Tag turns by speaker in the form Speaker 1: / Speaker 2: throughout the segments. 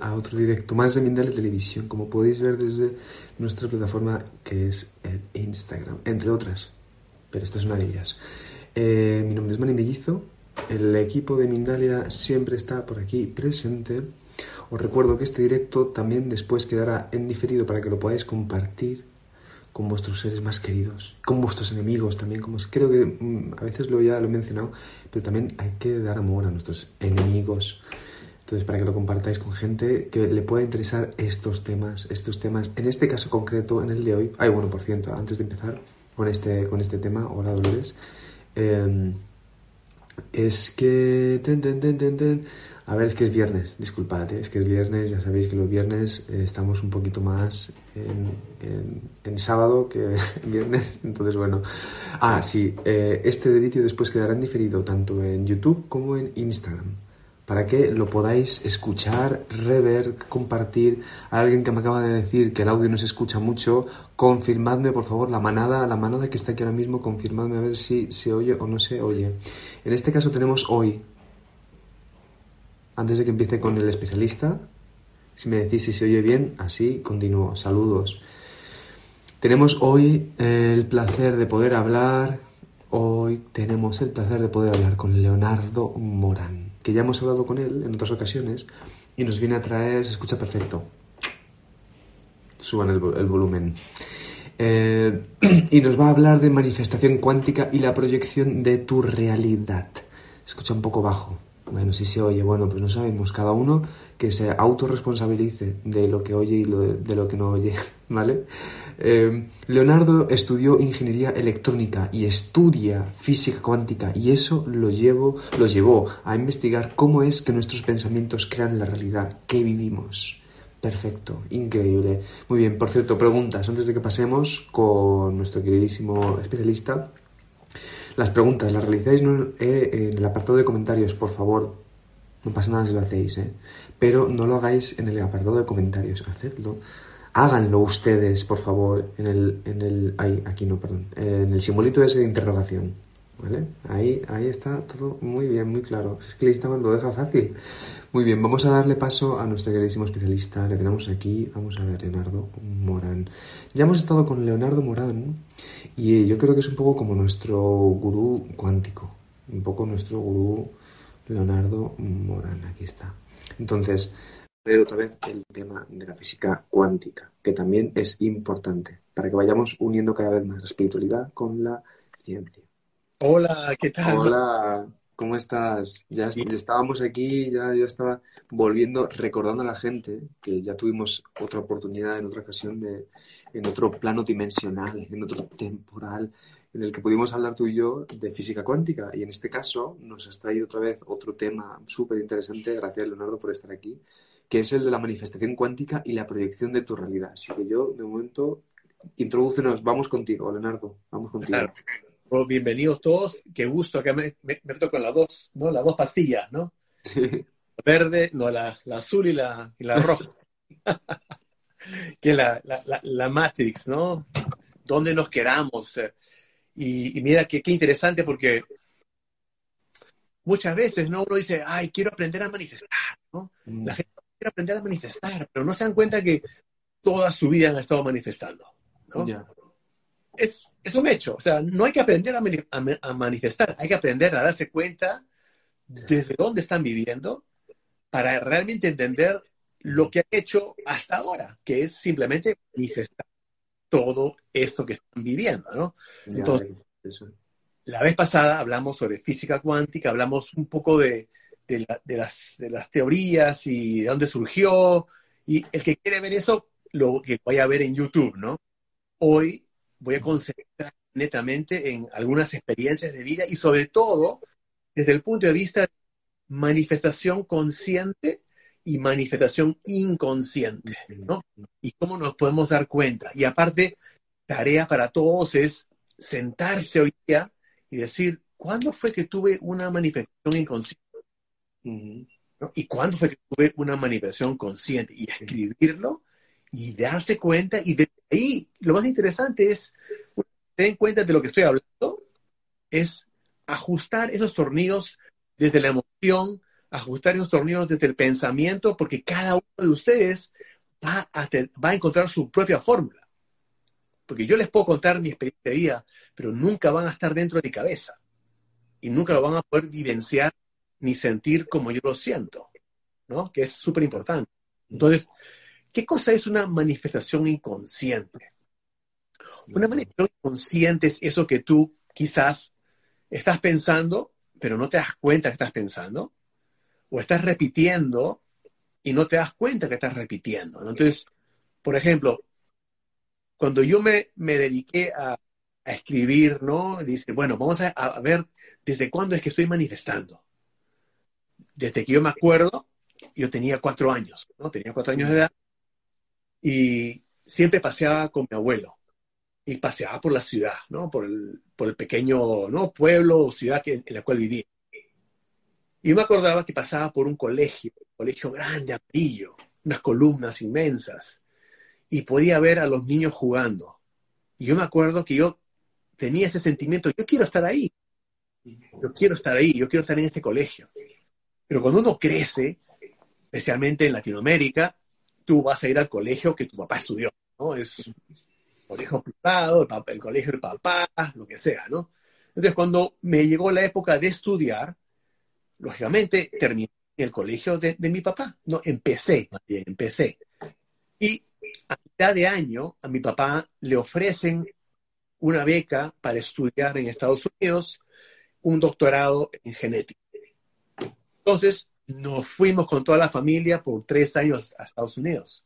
Speaker 1: A otro directo más de Mindale Televisión, como podéis ver desde nuestra plataforma que es el Instagram, entre otras, pero esta es una de ellas. Eh, mi nombre es Mani Mellizo, el equipo de Mindalia siempre está por aquí presente. Os recuerdo que este directo también después quedará en diferido para que lo podáis compartir con vuestros seres más queridos, con vuestros enemigos también, como creo que mm, a veces lo ya lo he mencionado, pero también hay que dar amor a nuestros enemigos. Entonces, para que lo compartáis con gente que le pueda interesar estos temas, estos temas, en este caso concreto, en el de hoy. Ay, bueno, por cierto, antes de empezar con este, con este tema, hola Dolores, eh, es que... A ver, es que es viernes, disculpad, ¿eh? es que es viernes, ya sabéis que los viernes eh, estamos un poquito más en, en- en sábado que en viernes, entonces bueno. Ah, sí, eh, este vídeo después quedará en diferido tanto en YouTube como en Instagram para que lo podáis escuchar, rever, compartir. A alguien que me acaba de decir que el audio no se escucha mucho, confirmadme por favor la manada, la manada que está aquí ahora mismo, confirmadme a ver si se oye o no se oye. En este caso tenemos hoy, antes de que empiece con el especialista, si me decís si se oye bien, así continúo. Saludos. Tenemos hoy el placer de poder hablar, hoy tenemos el placer de poder hablar con Leonardo Morán, que ya hemos hablado con él en otras ocasiones y nos viene a traer, se escucha perfecto. Suban el, vo- el volumen. Eh, y nos va a hablar de manifestación cuántica y la proyección de tu realidad. Se escucha un poco bajo. Bueno, si se oye, bueno, pues no sabemos. Cada uno que se autorresponsabilice de lo que oye y lo de, lo que no oye, ¿vale? Eh, Leonardo estudió ingeniería electrónica y estudia física cuántica y eso lo, lo llevó a investigar cómo es que nuestros pensamientos crean la realidad que vivimos. Perfecto, increíble. Muy bien, por cierto, preguntas antes de que pasemos con nuestro queridísimo especialista. Las preguntas las realizáis. Eh, en el apartado de comentarios, por favor. No pasa nada si lo hacéis, ¿eh? Pero no lo hagáis en el apartado de comentarios, hacedlo. Háganlo ustedes, por favor, en el, en el, ahí, aquí no, perdón, en el simbolito ese de interrogación, Ahí, está todo muy bien, muy claro. Es que Instagram lo deja fácil. Muy bien, vamos a darle paso a nuestro queridísimo especialista. Le tenemos aquí, vamos a ver, Leonardo Morán. Ya hemos estado con Leonardo Morán y yo creo que es un poco como nuestro gurú cuántico, un poco nuestro gurú Leonardo Morán, aquí está. Entonces, ver otra vez el tema de la física cuántica, que también es importante para que vayamos uniendo cada vez más la espiritualidad con la ciencia.
Speaker 2: Hola, ¿qué tal?
Speaker 1: Hola, ¿cómo estás? Ya, estábamos aquí, ya yo estaba volviendo, recordando a la gente que ya tuvimos otra oportunidad en otra ocasión de, en otro plano dimensional, en otro temporal, en el que pudimos hablar tú y yo de física cuántica. Y en este caso nos has traído otra vez otro tema súper interesante, gracias Leonardo por estar aquí, que es el de la manifestación cuántica y la proyección de tu realidad. Así que yo, de momento, introdúcenos, vamos contigo, Leonardo, vamos contigo.
Speaker 2: Claro. Bueno, bienvenidos todos. Qué gusto que me, me, me las dos, ¿no? Las dos pastillas, ¿no?
Speaker 1: Sí.
Speaker 2: La verde, no, la, la azul y la, y la roja. que la, la, la, Matrix, ¿no? ¿Dónde nos quedamos? Y, y mira que qué interesante porque muchas veces, ¿no? Uno dice, ay, quiero aprender a manifestar, ¿no?
Speaker 1: Mm.
Speaker 2: La gente quiere aprender a manifestar, pero no se dan cuenta que toda su vida han estado manifestando. Es, es un hecho. O sea, no hay que aprender a, mani- a a manifestar, hay que aprender a darse cuenta desde dónde están viviendo para realmente entender lo que han hecho hasta ahora, que es simplemente manifestar todo esto que están viviendo, ¿no?
Speaker 1: Ya,
Speaker 2: Entonces-
Speaker 1: eso.
Speaker 2: La vez pasada hablamos sobre física cuántica, hablamos un poco de, de la- de las, de las teorías y de dónde surgió, y el que quiere ver eso, lo que voy a ver en YouTube, ¿no? Hoy voy a concentrar netamente en algunas experiencias de vida y sobre todo desde el punto de vista de manifestación consciente y manifestación inconsciente, ¿no? Y cómo nos podemos dar cuenta. Y aparte, tarea para todos es sentarse hoy día y decir, ¿cuándo fue que tuve una manifestación inconsciente? ¿No? ¿Y cuándo fue que tuve una manifestación consciente? Y escribirlo y darse cuenta. Y de ahí, lo más interesante es, den cuenta de lo que estoy hablando, es ajustar esos tornillos desde la emoción, ajustar esos tornillos desde el pensamiento, porque cada uno de ustedes va a, va a encontrar su propia fórmula. Porque yo les puedo contar mi experiencia de vida, pero nunca van a estar dentro de mi cabeza. Y nunca lo van a poder vivenciar ni sentir como yo lo siento, ¿no? Que es súper importante. Entonces, ¿qué cosa es una manifestación inconsciente? Una manifestación inconsciente es eso que tú quizás estás pensando, pero no te das cuenta que estás pensando, o estás repitiendo y no te das cuenta que estás repitiendo. ¿no? Entonces, por ejemplo, cuando yo me, me dediqué a, a, escribir, ¿no? Dice, bueno, vamos a, a, ver desde cuándo es que estoy manifestando. Desde que yo me acuerdo, yo tenía cuatro años, ¿no? Tenía cuatro años de edad y siempre paseaba con mi abuelo y paseaba por la ciudad, ¿no? Por el, por el pequeño, ¿no? Pueblo o ciudad en la cual vivía. Y me acordaba que pasaba por un colegio, un colegio grande, amarillo, unas columnas inmensas y podía ver a los niños jugando. Y yo me acuerdo que yo tenía ese sentimiento, yo quiero estar ahí, yo quiero estar ahí, yo quiero estar en este colegio. Pero cuando uno crece, especialmente en Latinoamérica, tú vas a ir al colegio que tu papá estudió, ¿no? Es colegio privado, el, el colegio del papá, lo que sea, ¿no? Entonces, cuando me llegó la época de estudiar, lógicamente terminé el colegio de, de mi papá, no, empecé, empecé. Y a mitad de año a mi papá le ofrecen una beca para estudiar en Estados Unidos un doctorado en genética. Entonces nos fuimos con toda la familia por tres años a Estados Unidos.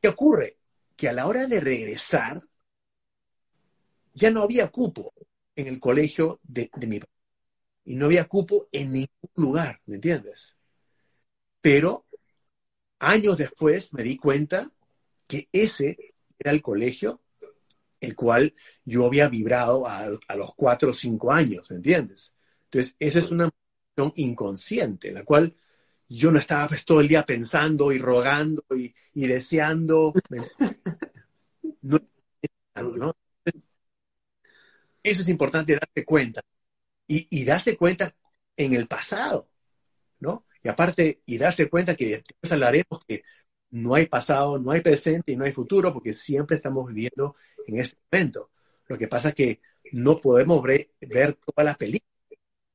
Speaker 2: ¿Qué ocurre? Que a la hora de regresar ya no había cupo en el colegio de, de mi papá. Y no había cupo en ningún lugar, ¿me entiendes? Pero años después me di cuenta que ese era el colegio el cual yo había vibrado a, a los cuatro o cinco años, ¿me entiendes? Entonces, esa es una inconsciente, en la cual yo no estaba pues, todo el día pensando y rogando y, y deseando. No, Eso es importante darte cuenta. Y, y darse cuenta en el pasado, ¿no? Y aparte, y darse cuenta que hablaremos que no hay pasado, no hay presente y no hay futuro, porque siempre estamos viviendo en este momento. Lo que pasa es que no podemos ver, ver todas las películas.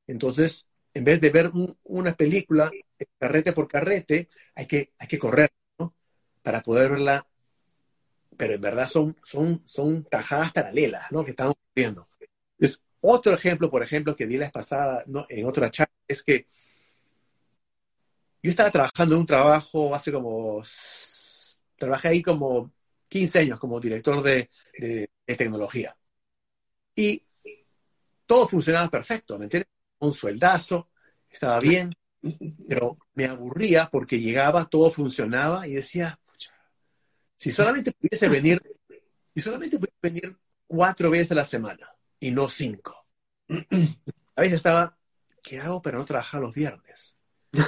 Speaker 2: Entonces, en vez de ver un, una película carrete por carrete, hay que, hay que correr, ¿no? Para poder verla. Pero en verdad son, son, son tajadas paralelas, ¿no? Que estamos viendo. Entonces, otro ejemplo, por ejemplo, que di la vez pasada, ¿no? En otra charla, es que yo estaba trabajando en un trabajo hace como, trabajé ahí como 15 años como director de, de, de tecnología. Y todo funcionaba perfecto, ¿me entiendes? Un sueldazo, estaba bien, pero me aburría porque llegaba, todo funcionaba y decía, si solamente pudiese venir, si solamente pudiese venir cuatro veces a la semana y no cinco. A veces estaba, ¿qué hago para no trabajar los viernes?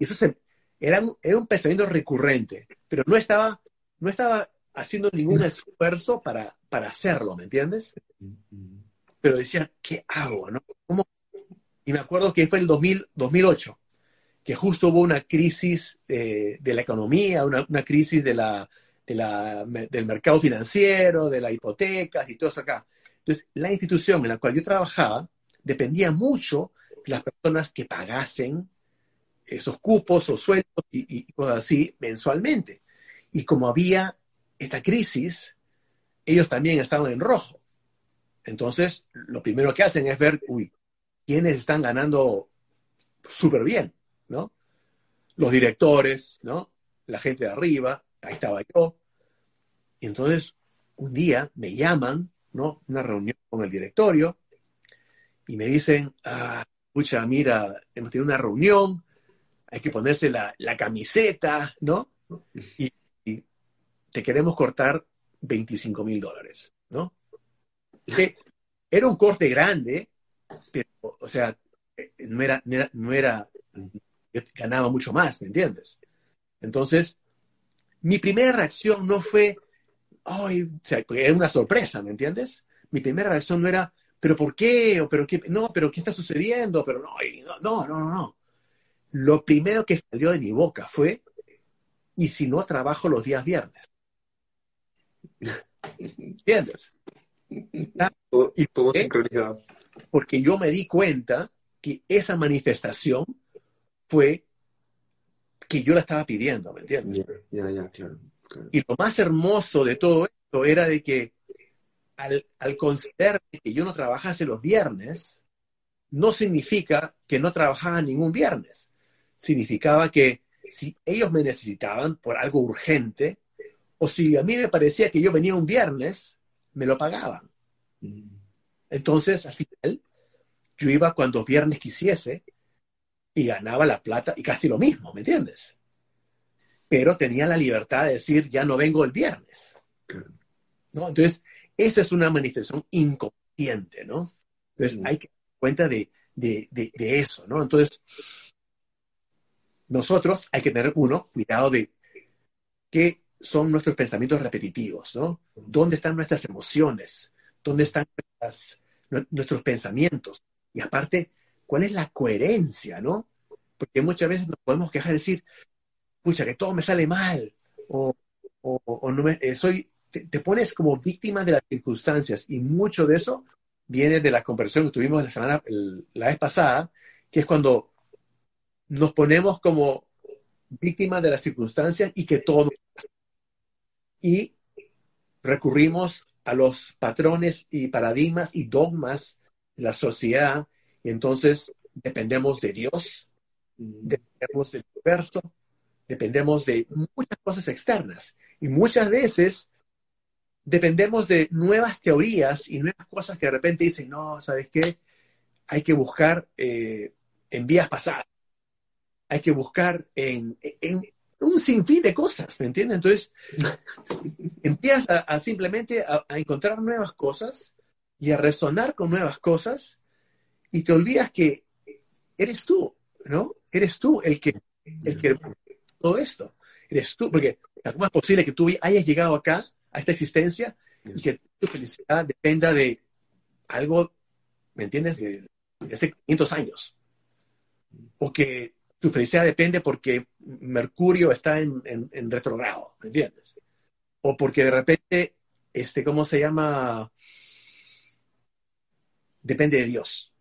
Speaker 2: Y eso se, era, era, un pensamiento recurrente, pero no estaba, no estaba haciendo ningún esfuerzo para, para hacerlo, ¿me entiendes? Pero decía, ¿qué hago? No? ¿Cómo? Y me acuerdo que fue el 2000, 2008, que justo hubo una crisis eh, de la economía, una, crisis de la, de del mercado financiero, de las hipotecas y todo eso acá. Entonces, la institución en la cual yo trabajaba dependía mucho las personas que pagasen esos cupos o sueldos y, y, cosas así mensualmente. Y como había esta crisis, ellos también estaban en rojo. Entonces, lo primero que hacen es ver, uy, quiénes están ganando súper bien, ¿no? los directores, ¿no? La gente de arriba, ahí estaba yo. Y entonces, un día me llaman, ¿no? Una reunión con el directorio y me dicen, ah, pucha, mira, hemos tenido una reunión, hay que ponerse la, la camiseta, ¿no? Y te queremos cortar 25 mil dólares, ¿no? Era un corte grande, pero, o sea, eh, no era, no era, yo ganaba mucho más, ¿me entiendes? Entonces, mi primera reacción no fue, ay, o sea, era una sorpresa, ¿me entiendes? Mi primera reacción no era, pero ¿por qué? O pero qué, no, pero ¿qué está sucediendo? Pero no, no, no, no, no. Lo primero que salió de mi boca fue, ¿y si no trabajo los días viernes? ¿Entiendes?
Speaker 1: Todo,
Speaker 2: ¿Y
Speaker 1: todo
Speaker 2: qué?
Speaker 1: sincronizado.
Speaker 2: Porque yo me di cuenta que esa manifestación fue que yo la estaba pidiendo, ¿me entiendes?
Speaker 1: Ya, ya, ya, claro. claro.
Speaker 2: Y lo más hermoso de todo esto era de que al, al considerar que yo no trabajase los viernes, no significa que no trabajaba ningún viernes. Significaba que si ellos me necesitaban por algo urgente, o si a mí me parecía que yo venía un viernes, me lo pagaban. Entonces, al final, yo iba cuando viernes quisiese y ganaba la plata y casi lo mismo, ¿me entiendes? Pero tenía la libertad de decir, ya no vengo el viernes. ¿no? Entonces, esa es una manifestación inconsciente, ¿no? Entonces, hay que dar cuenta de, de, de, de eso, ¿no? Entonces, nosotros hay que tener, uno, cuidado de qué son nuestros pensamientos repetitivos, ¿no? ¿Dónde están nuestras emociones? ¿Dónde están nuestros pensamientos? Y aparte, ¿cuál es la coherencia, no? Porque muchas veces nos podemos quejar y decir, pucha, que todo me sale mal, o, o- o no me, eh, soy, te, pones como víctima de las circunstancias, y mucho de eso viene de la conversación que tuvimos la semana, la vez pasada, que es cuando nos ponemos como víctimas de las circunstancias y que todo y recurrimos a los patrones y paradigmas y dogmas de la sociedad y entonces dependemos de Dios, dependemos del universo, dependemos de muchas cosas externas y muchas veces dependemos de nuevas teorías y nuevas cosas que de repente dicen, no, ¿sabes qué? Hay que buscar eh, en vías pasadas, hay que buscar en un sinfín de cosas, ¿me entiendes? Entonces, empiezas a, a simplemente a, a encontrar nuevas cosas y a resonar con nuevas cosas y te olvidas que eres tú, ¿no? Eres tú el que, el que todo esto. Eres tú, porque ¿cómo es posible que tú hayas llegado acá, a esta existencia, y que tu felicidad dependa de algo, ¿me entiendes?, de, de hace 500 años. O que tu felicidad depende porque Mercurio está en, en, en retrogrado, ¿me entiendes? O porque de repente, este, ¿cómo se llama? Depende de Dios.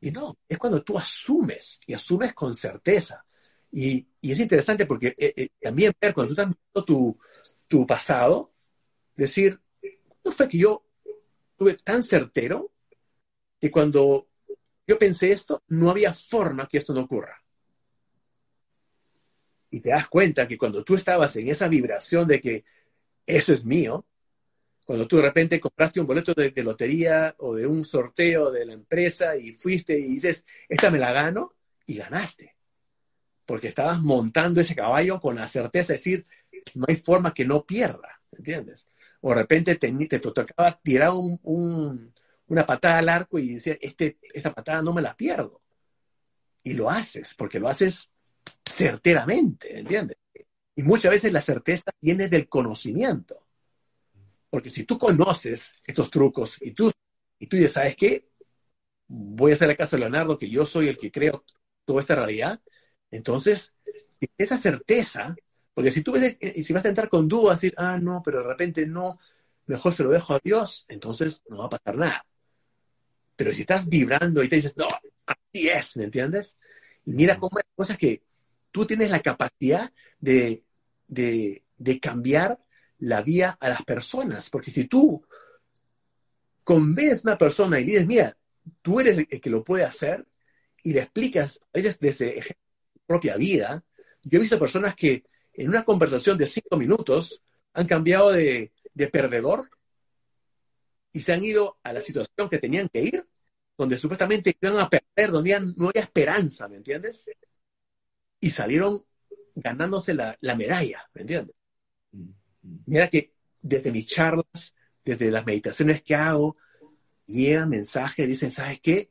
Speaker 2: Y no, es cuando tú asumes y asumes con certeza. Y, y es interesante porque eh, eh, también ver cuando tú estás viendo tu, tu pasado, decir, ¿no fue que yo tuve tan certero que cuando yo pensé esto, no había forma que esto no ocurra? Y te das cuenta que cuando tú estabas en esa vibración de que eso es mío, cuando tú de repente compraste un boleto de, lotería o de un sorteo de la empresa y fuiste y dices, esta me la gano, y ganaste. Porque estabas montando ese caballo con la certeza de decir, no hay forma que no pierda, ¿entiendes? O de repente te, te tocaba tirar un, un, una patada al arco y decir, este, esta patada no me la pierdo. Y lo haces, porque lo haces certeramente, ¿entiendes? Y muchas veces la certeza viene del conocimiento. Porque si tú conoces estos trucos y tú, y tú dices, ¿sabes qué? Voy a hacer caso de Leonardo, que yo soy el que creo toda esta realidad. Entonces, esa certeza, porque si tú ves, eh, si vas a entrar con dudas, decir, ah, no, pero de repente no, mejor se lo dejo a Dios, entonces no va a pasar nada. Pero si estás vibrando y te dices, no, así es, ¿me entiendes? Y mira cómo hay cosas que tú tienes la capacidad de, de, cambiar la vía a las personas. Porque si tú convences a una persona y dices, mira, tú eres el que lo puede hacer, y le explicas, a veces desde propia vida, Yo he visto personas que en una conversación de cinco minutos han cambiado de, de perdedor y se han ido a la situación que tenían que ir, donde supuestamente iban a perder, donde no había esperanza, ¿me entiendes? Y salieron ganándose la, la medalla, ¿me entiendes? Mira que desde mis charlas, desde las meditaciones que hago, llegan mensajes, dicen, ¿sabes qué?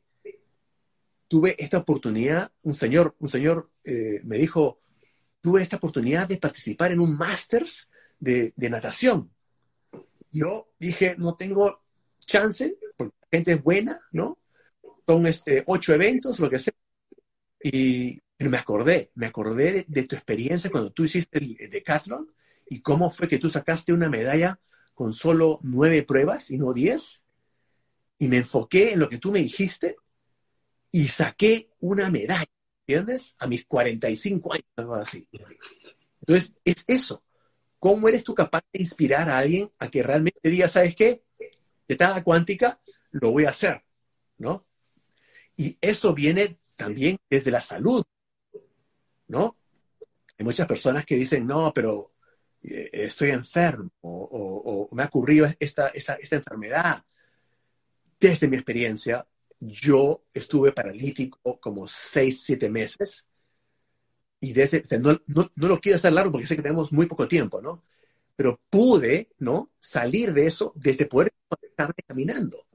Speaker 2: Tuve esta oportunidad, un señor, un señor eh, me dijo, tuve esta oportunidad de participar en un Masters de, de natación. Yo dije, no tengo chance, porque la gente es buena, ¿no? Son este, ocho eventos, lo que sea. Y me acordé, me acordé de, tu experiencia cuando tú hiciste el, el decathlon y cómo fue que tú sacaste una medalla con solo nueve pruebas y no diez. Y me enfoqué en lo que tú me dijiste y saqué una medalla, ¿entiendes? A mis 45 años, algo así. Entonces, es eso. ¿Cómo eres tú capaz de inspirar a alguien a que realmente diga, ¿sabes qué? Tetada cuántica, lo voy a hacer, ¿no? Y eso viene también desde la salud, ¿no? Hay muchas personas que dicen, no, pero eh, estoy enfermo o, me ha ocurrido esta, esta, esta, enfermedad. Desde mi experiencia, yo estuve paralítico como seis, siete meses. Y desde, no, no, no lo quiero hacer largo porque sé que tenemos muy poco tiempo, ¿no? Pero pude, ¿no? Salir de eso desde poder estar caminando.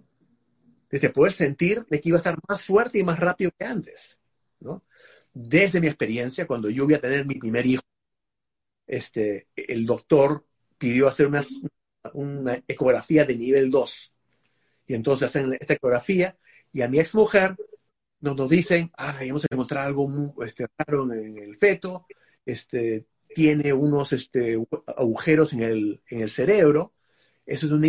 Speaker 2: Desde poder sentir de que iba a estar más fuerte y más rápido que antes, ¿no? Desde mi experiencia, cuando yo voy a tener mi primer hijo, este, el doctor pidió hacer una, ecografía de nivel 2. Y entonces hacen esta ecografía y a mi ex mujer nos, nos dicen, ah, hemos encontrado algo muy, este, raro en el feto, este, tiene unos este, agujeros en el, en el cerebro. Eso es una,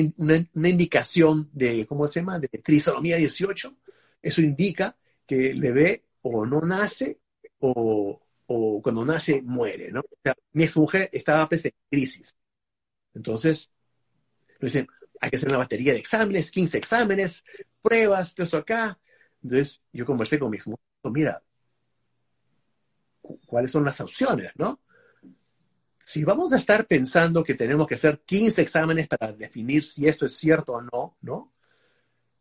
Speaker 2: una, indicación de, ¿cómo se llama?, de trisomía 18. Eso indica que el bebé o no nace o, o cuando nace muere, ¿no? O sea, mi ex mujer estaba pues, en crisis. Entonces, dicen, hay que hacer una batería de exámenes, 15 exámenes, pruebas, todo esto acá. Entonces, yo conversé con mi ex mujer, mira, ¿cuáles son las opciones, no? Si vamos a estar pensando que tenemos que hacer 15 exámenes para definir si esto es cierto o no, ¿no?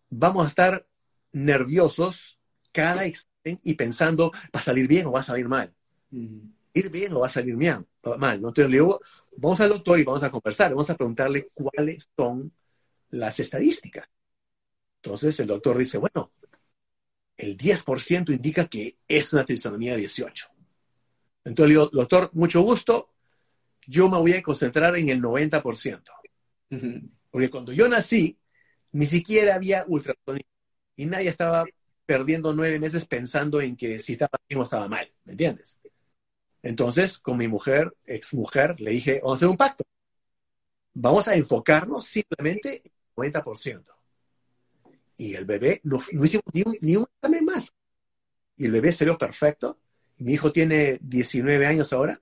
Speaker 2: Vamos a estar nerviosos cada examen y pensando, ¿va a salir bien o va a salir mal? Mm. ¿Ir bien o va a salir mal? ¿no? Entonces le digo, vamos al doctor y vamos a conversar, vamos a preguntarle cuáles son las estadísticas. Entonces el doctor dice, bueno, el 10% indica que es una trisomía 18. Entonces le digo, doctor, mucho gusto, yo me voy a concentrar en el 90%. Uh -huh. Porque cuando yo nací, ni siquiera había ultrasonido y nadie estaba perdiendo nueve meses pensando en que si estaba bien o estaba mal, ¿me entiendes? Entonces, con mi mujer, ex mujer, le dije, vamos a hacer un pacto. Vamos a enfocarnos simplemente en el 90%. Y el bebé, no, no hicimos ni un, ni un examen más. Y el bebé salió perfecto. Mi hijo tiene 19 años ahora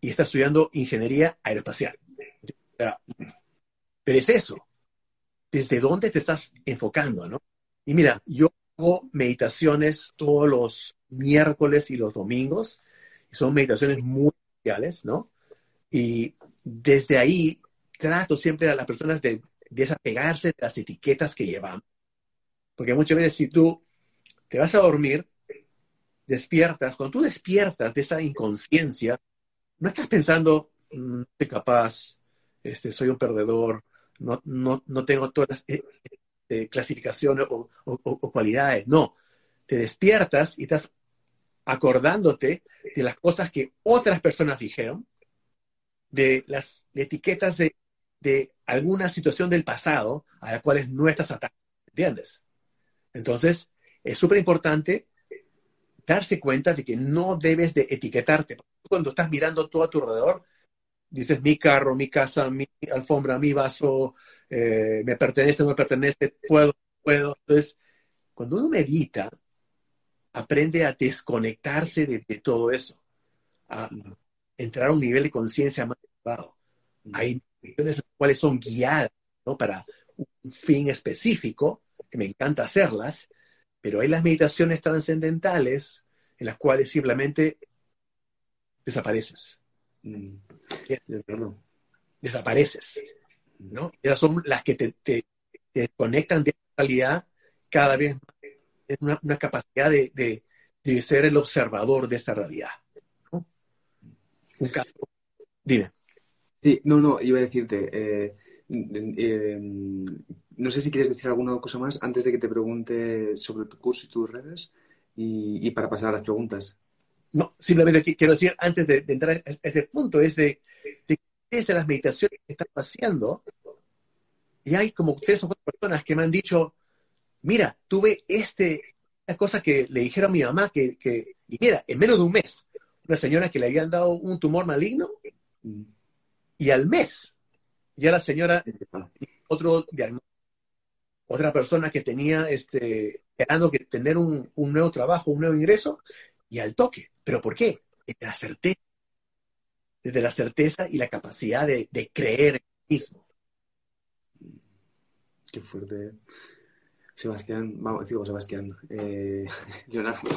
Speaker 2: y está estudiando ingeniería aeroespacial. Pero es eso. ¿Desde dónde te estás enfocando, no? Y mira, yo hago meditaciones todos los miércoles y los domingos. Y son meditaciones muy especiales, ¿no? Y desde ahí trato siempre a las personas de desapegarse de las etiquetas que llevamos. Porque muchas veces si tú te vas a dormir, despiertas, cuando tú despiertas de esa inconsciencia, no estás pensando, no soy capaz, este, soy un perdedor, no, no, no tengo todas las eh, eh, clasificaciones o, cualidades, no. Te despiertas y estás acordándote de las cosas que otras personas dijeron, de las etiquetas de, de alguna situación del pasado a las cuales no estás atado, ¿entiendes? Entonces, es súper importante darse cuenta de que no debes de etiquetarte. Cuando estás mirando todo a tu alrededor, dices mi carro, mi casa, mi alfombra, mi vaso, eh, me pertenece, no me pertenece, puedo, puedo. Entonces, cuando uno medita, aprende a desconectarse de, de todo eso, a entrar a un nivel de conciencia más elevado. Hay meditaciones cuales son guiadas ¿no? para un fin específico, que me encanta hacerlas, pero hay las meditaciones trascendentales en las cuales simplemente desapareces.
Speaker 1: Mm.
Speaker 2: Desapareces. ¿No? Esas son las que te, te, te conectan de la realidad cada vez más. Es una, una capacidad de, de, de ser el observador de esta realidad. ¿no? Un caso. Dime.
Speaker 1: Sí, no, no, iba a decirte, eh, eh, no sé si quieres decir alguna cosa más antes de que te pregunte sobre tu curso y tus redes y, y para pasar a las preguntas.
Speaker 2: No, simplemente qui- quiero decir, antes de, de entrar a ese punto, es de, de desde las meditaciones que están haciendo, y hay como tres o cuatro personas que me han dicho, mira, tuve este, esta cosa que le dijeron a mi mamá, que, que, y mira, en menos de un mes, una señora que le habían dado un tumor maligno, y al mes, ya la señora, otro otra persona que tenía, este, esperando que tener un, un nuevo trabajo, un nuevo ingreso, y al toque. ¿Pero por qué? La certeza, desde la certeza y la capacidad de, de creer en sí mismo.
Speaker 1: Qué fuerte. Sebastián, vamos, digo Sebastián, eh, Leonardo,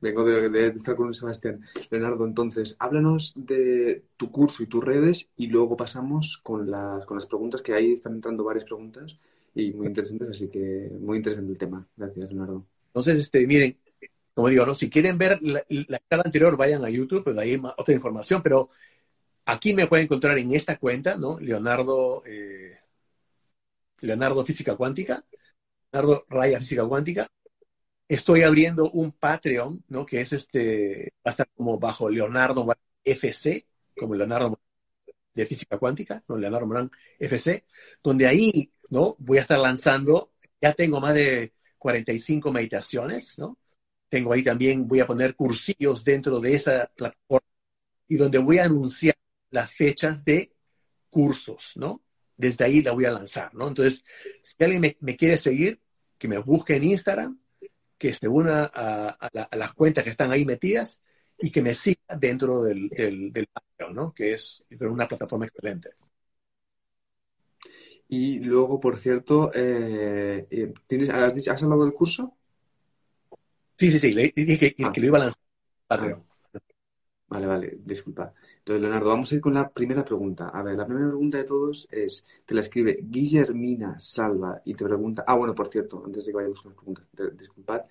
Speaker 1: vengo de, de estar con Sebastián. Leonardo, entonces, háblanos de tu curso y tus redes y luego pasamos con las, con las preguntas, que ahí están entrando varias preguntas y muy interesantes, así que muy interesante el tema. Gracias, Leonardo.
Speaker 2: Entonces, este, miren, como digo, ¿no? si quieren ver la, la charla anterior, vayan a YouTube, pues ahí hay más- otra información, pero aquí me pueden encontrar en esta cuenta, ¿no? Leonardo, eh, Leonardo Física Cuántica, Leonardo Raya Física Cuántica. Estoy abriendo un Patreon, ¿no? Que es este, va a estar como bajo Leonardo FC, como Leonardo de Física Cuántica, ¿no? Leonardo Morán FC, donde ahí, ¿no? Voy a estar lanzando, ya tengo más de 45 meditaciones, ¿no? Tengo ahí también, voy a poner cursillos dentro de esa plataforma y donde voy a anunciar las fechas de cursos, ¿no? Desde ahí la voy a lanzar, ¿no? Entonces, si alguien me, quiere seguir, que me busque en Instagram, que se una a, a la- a las cuentas que están ahí metidas y que me siga dentro del, del, del ¿no? Que es una plataforma excelente.
Speaker 1: Y luego, por cierto, eh, eh, ¿tienes, has, has hablado del curso?
Speaker 2: Sí, sí, sí, le dije que,
Speaker 1: Ah.
Speaker 2: que lo iba a lanzar Patreon.
Speaker 1: Vale, vale, disculpa. Entonces, Leonardo, vamos a ir con la primera pregunta. A ver, la primera pregunta de todos es, te la escribe Guillermina Salva y te pregunta, ah, bueno, por cierto, antes de que vayamos con las preguntas, disculpad,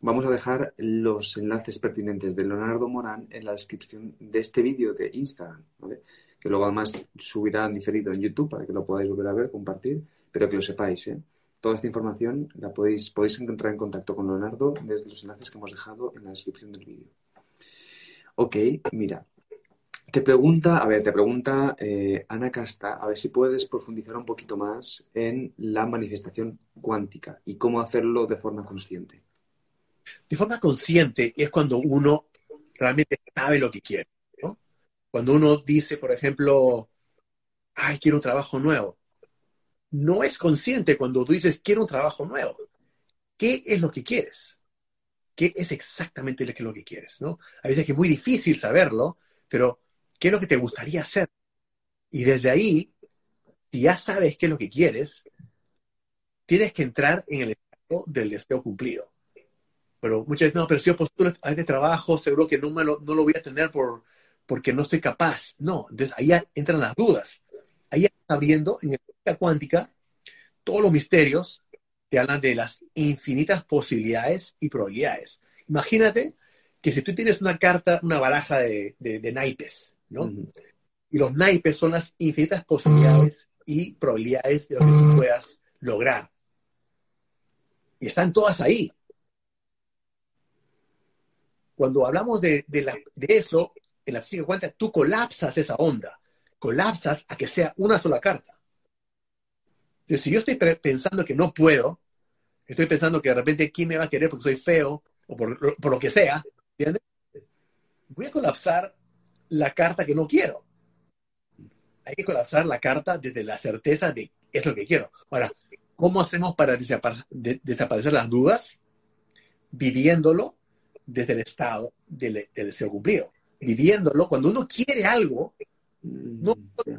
Speaker 1: vamos a dejar los enlaces pertinentes de Leonardo Morán en la descripción de este vídeo de Instagram, ¿vale? Que luego además subirán diferido en YouTube para que lo podáis volver a ver, compartir, pero que lo sepáis, ¿eh? Toda esta información la podéis, podéis entrar en contacto con Leonardo desde los enlaces que hemos dejado en la descripción del vídeo. Ok, mira. Te pregunta, a ver, te pregunta eh, Ana Casta, a ver si puedes profundizar un poquito más en la manifestación cuántica y cómo hacerlo de forma consciente.
Speaker 2: De forma consciente es cuando uno realmente sabe lo que quiere, ¿no? Cuando uno dice, por ejemplo, ay, quiero un trabajo nuevo. No es consciente cuando tú dices, quiero un trabajo nuevo. ¿Qué es lo que quieres? ¿Qué es exactamente lo que, quieres, no? A veces es muy difícil saberlo, pero ¿qué es lo que te gustaría hacer? Y desde ahí, si ya sabes qué es lo que quieres, tienes que entrar en el estado del deseo cumplido. Pero muchas veces, no, pero si yo postulo a este trabajo, seguro que no, me lo, no lo voy a tener por, porque no estoy capaz. No, entonces ahí entran las dudas. Ahí abriendo en física cuántica todos los misterios te hablan de las infinitas posibilidades y probabilidades. Imagínate que si tú tienes una carta, una baraja de, de- de naipes, ¿no? Y los naipes son las infinitas posibilidades y probabilidades de lo que tú puedas lograr. Y están todas ahí. Cuando hablamos de, de la- de eso, en la física cuántica, tú colapsas esa onda. Colapsas a que sea una sola carta. Entonces, si yo estoy pensando que no puedo, estoy pensando que de repente quién me va a querer porque soy feo o por, por lo que sea, ¿entiendes? Voy a colapsar la carta que no quiero. Hay que colapsar la carta desde la certeza de es lo que quiero. Ahora, ¿cómo hacemos para desapa- de- desaparecer las dudas? Viviéndolo desde el estado del, del deseo cumplido. Viviéndolo, cuando uno quiere algo, no,
Speaker 1: Mm,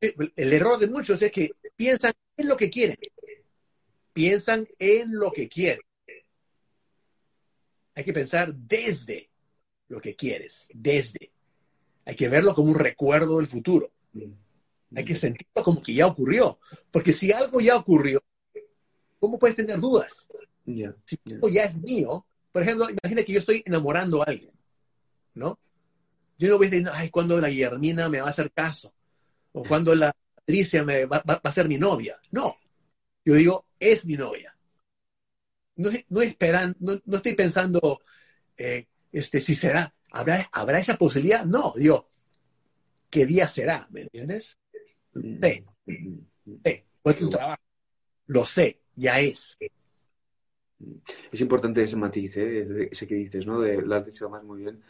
Speaker 2: el, el error de muchos es que piensan en lo que quieren. Piensan en lo que quieren. Hay que pensar desde lo que quieres, desde. Hay que verlo como un recuerdo del futuro. Hay que sentirlo como que ya ocurrió. Porque si algo ya ocurrió, ¿cómo puedes tener dudas? Si algo ya es mío, por ejemplo, imagina que yo estoy enamorando a alguien, ¿no? Yo no voy diciendo, ay, ¿cuándo la Guillermina me va a hacer caso? O cuando la Patricia me va, a ser mi novia. No. Yo digo, es mi novia. No, no, esperan, no, no estoy pensando, eh, este, si será, ¿habrá, ¿habrá esa posibilidad? No, digo, ¿qué día será? ¿Me entiendes? Lo sé, sé. Igual que un trabajo. Lo sé, ya es.
Speaker 1: Es importante ese matiz, ¿eh? Ese- ese que dices, ¿no? De, lo has dicho más muy bien.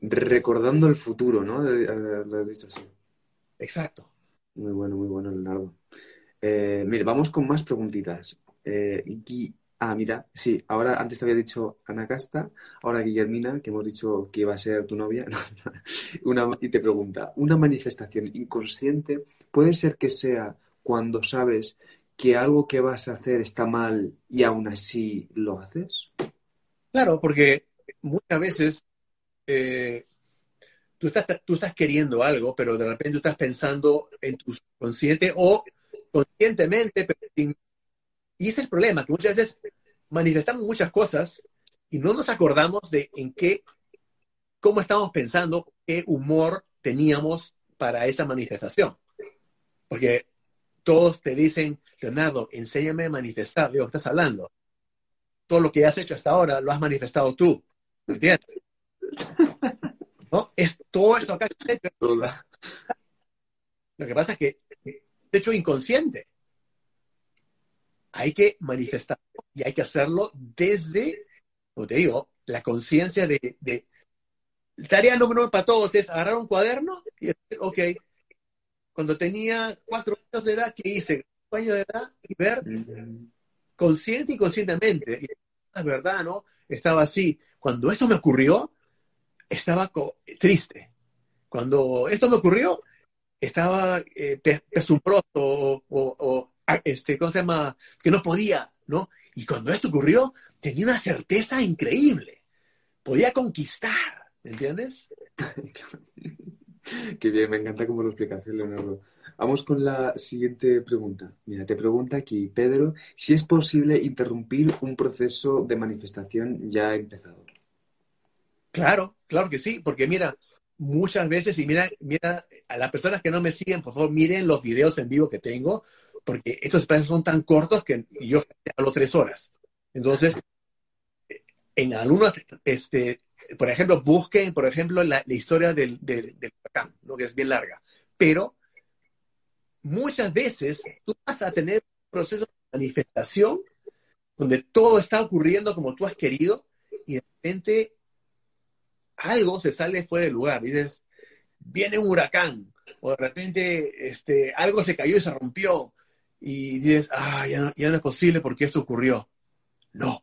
Speaker 1: Recordando el futuro, ¿no? Eh, eh, Lo has dicho así.
Speaker 2: Exacto.
Speaker 1: Muy bueno, muy bueno, Leonardo. Eh, mira, vamos con más preguntitas. Eh, Gui- ah, mira, sí, ahora antes te había dicho Ana Casta, ahora Guillermina, que hemos dicho que iba a ser tu novia, una, y te pregunta, ¿una manifestación inconsciente puede ser que sea cuando sabes que algo que vas a hacer está mal y aún así lo haces?
Speaker 2: Claro, porque muchas veces eh, tú, estás, tú estás queriendo algo, pero de repente tú estás pensando en tu subconsciente o conscientemente. pero sin- y ese es el problema, que muchas veces manifestamos muchas cosas y no nos acordamos de en qué, cómo estamos pensando, qué humor teníamos para esa manifestación. Porque todos te dicen, Leonardo, enséñame a manifestar. Digo, ¿qué estás hablando? Todo lo que has hecho hasta ahora lo has manifestado tú. ¿Me entiendes? ¿No? Es todo esto acá. Lo que pasa es que de hecho inconsciente. Hay que manifestarlo y hay que hacerlo desde, como te digo, la conciencia de, de- Tarea número uno para todos es agarrar un cuaderno y decir, ok, cuando tenía cuatro años de edad, ¿qué hice? Cuatro años de edad y ver consciente y conscientemente. Y es verdad, ¿no? Estaba así. Cuando esto me ocurrió, estaba triste. Cuando esto me ocurrió, estaba eh, o, este, ¿cómo se llama? Que no podía, ¿no? Y cuando esto ocurrió, tenía una certeza increíble. Podía conquistar, ¿me entiendes?
Speaker 1: Qué bien, me encanta cómo lo explicas, eh, Leonardo. Vamos con la siguiente pregunta. Mira, te pregunta aquí, Pedro, si es posible interrumpir un proceso de manifestación ya empezado.
Speaker 2: Claro, claro que sí, porque mira, muchas veces, y mira, mira, a las personas que no me siguen, por favor, miren los videos en vivo que tengo, porque estos espacios son tan cortos que yo hablo tres horas. Entonces, en algunos, este, por ejemplo, busquen, por ejemplo, la, historia del, del, del huracán, ¿no? que es bien larga. Pero muchas veces tú vas a tener un proceso de manifestación donde todo está ocurriendo como tú has querido y de repente algo se sale fuera de lugar. Dices, viene un huracán, o de repente este, algo se cayó y se rompió, y dices, ah, ya no, ya no es posible porque esto ocurrió. No.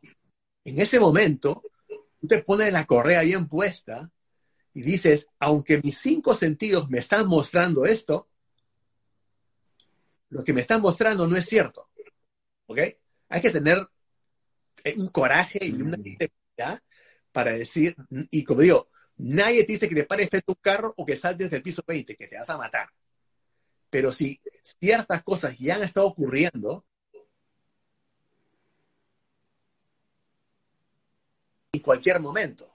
Speaker 2: En ese momento, tú te pones la correa bien puesta y dices, aunque mis cinco sentidos me están mostrando esto, lo que me están mostrando no es cierto. ¿Ok? Hay que tener un coraje y una integridad para decir, y como digo, nadie te dice que te pares frente a un carro o que saltes del piso 20, que te vas a matar. Pero si ciertas cosas ya han estado ocurriendo, en cualquier momento,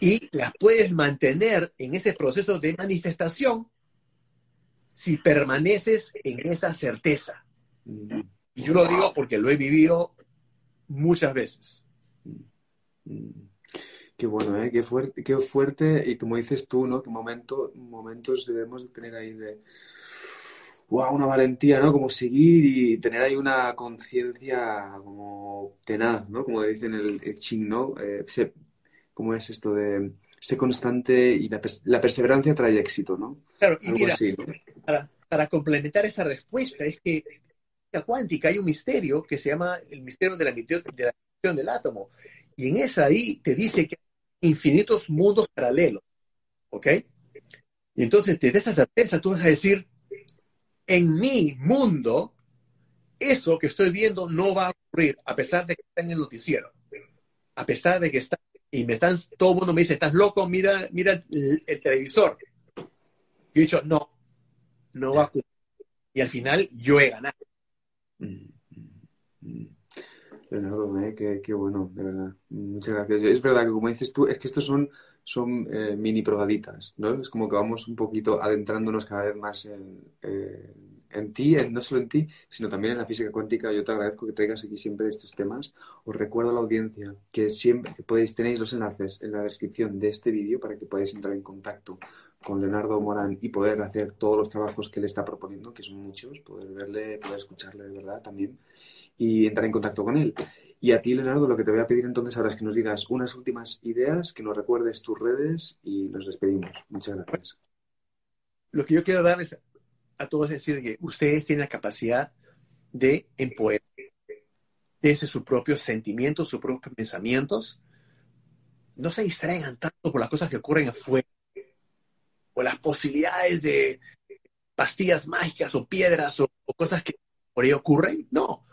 Speaker 2: y las puedes mantener en ese proceso de manifestación si permaneces en esa certeza.
Speaker 1: Mm,
Speaker 2: Y yo lo digo porque lo he vivido muchas veces.
Speaker 1: Qué bueno, ¿eh? Qué fuerte, qué fuerte y como dices tú, ¿no? Que momento, momentos debemos de tener ahí de, wow, una valentía, ¿no? Como seguir y tener ahí una conciencia como tenaz, ¿no? Como dicen el, el Ching, ¿no? Eh, se- ¿cómo es esto de ser constante y la, la perseverancia trae éxito, ¿no?
Speaker 2: Claro, y
Speaker 1: Algo
Speaker 2: mira,
Speaker 1: así, ¿no?
Speaker 2: para, para complementar esa respuesta es que en la cuántica hay un misterio que se llama el misterio de la de la del átomo. Y en esa ahí te dice que hay infinitos mundos paralelos. ¿Ok? Y entonces, desde esa certeza, tú vas a decir, en mi mundo, eso que estoy viendo no va a ocurrir, a pesar de que está en el noticiero, a pesar de que está y me están, todo el mundo me dice, estás loco, mira, mira el, el televisor. Yo he dicho, no, no va a ocurrir. Y al final yo he ganado.
Speaker 1: Mm. Leonardo, eh, qué, qué bueno, de verdad. Muchas gracias. Es verdad que como dices tú, es que estos son, son eh, mini probaditas, ¿no? Es como que vamos un poquito adentrándonos cada vez más en, eh, en ti, no solo en ti, sino también en la física cuántica. Yo te agradezco que traigas aquí siempre estos temas. Os recuerdo a la audiencia que siempre que podéis, tenéis los enlaces en la descripción de este vídeo para que podáis entrar en contacto con Leonardo Morán y poder hacer todos los trabajos que él está proponiendo, que son muchos, poder verle, poder escucharle de verdad también y entrar en contacto con él. Y a ti, Leonardo, lo que te voy a pedir entonces ahora es que nos digas unas últimas ideas, que nos recuerdes tus redes y nos despedimos. Muchas gracias.
Speaker 2: Lo que yo quiero darles a todos es decir que ustedes tienen la capacidad de empoderar desde sus propios sentimientos, sus propios pensamientos. No se distraigan tanto por las cosas que ocurren afuera o las posibilidades de pastillas mágicas o piedras o, o cosas que por ahí ocurren. No.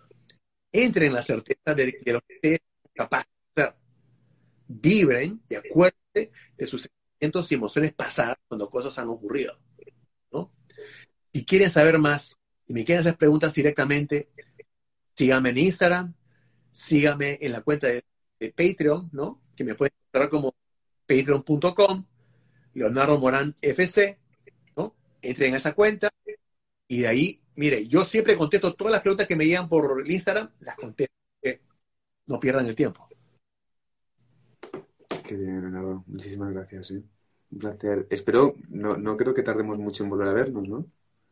Speaker 2: Entren en la certeza de, de lo que ustedes son de hacer. Vibren y acuérdense de sus sentimientos y emociones pasadas cuando cosas han ocurrido. ¿no? Si quieren saber más y me quieren hacer preguntas directamente, síganme en Instagram, síganme en la cuenta de, de Patreon, ¿no? Que me pueden encontrar como patreon.com, Leonardo Morán FC, ¿no? Entren a esa cuenta y de ahí, mire, yo siempre contesto todas las preguntas que me llegan por el Instagram, las contesto. que no pierdan el tiempo.
Speaker 1: Qué bien, Leonardo. Muchísimas gracias. ¿eh? Un placer. Espero, no, no creo que tardemos mucho en volver a vernos, ¿no?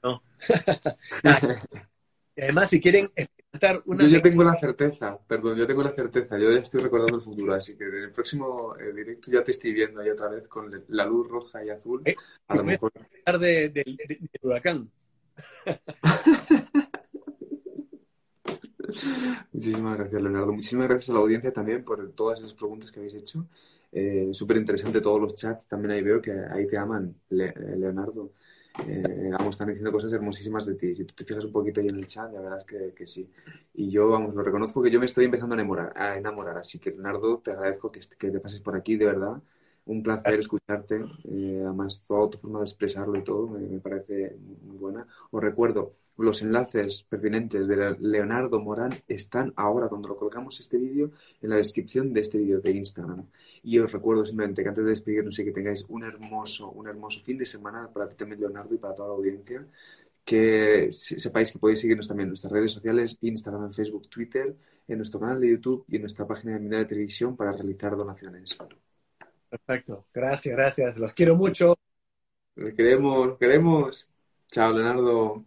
Speaker 2: No. Además, si quieren experimentar una...
Speaker 1: Yo ya tengo la certeza, perdón, yo tengo la certeza, yo ya estoy recordando el futuro, así que en el próximo eh, directo ya te estoy viendo ahí otra vez con la luz roja y azul.
Speaker 2: Eh,
Speaker 1: A lo mejor.
Speaker 2: de, de- de- del huracán.
Speaker 1: Muchísimas gracias, Leonardo. Muchísimas gracias a la audiencia también por todas esas preguntas que habéis hecho. Eh, Súper interesante todos los chats, también ahí veo que ahí te aman, Le- eh, Leonardo. Eh, vamos, están diciendo cosas hermosísimas de ti. Si tú te fijas un poquito ahí en el chat, ya verás que, que sí. Y yo, vamos, lo reconozco que yo me estoy empezando a enamorar, a enamorar. Así que, Leonardo, te agradezco que, que te pases por aquí, de verdad. Un placer escucharte. Eh, además, toda tu forma de expresarlo y todo me, parece muy buena. Os recuerdo, los enlaces pertinentes de Leonardo Morán están ahora, cuando lo colgamos este vídeo, en la descripción de este vídeo de Instagram. Y os recuerdo simplemente que antes de despedirnos y que tengáis un hermoso, un hermoso fin de semana para ti también, Leonardo, y para toda la audiencia, que se- sepáis que podéis seguirnos también en nuestras redes sociales, Instagram, Facebook, Twitter, en nuestro canal de YouTube y en nuestra página de Mina de Televisión para realizar donaciones.
Speaker 2: Perfecto. Gracias, gracias. Los quiero mucho.
Speaker 1: Los queremos, queremos. Chao, Leonardo.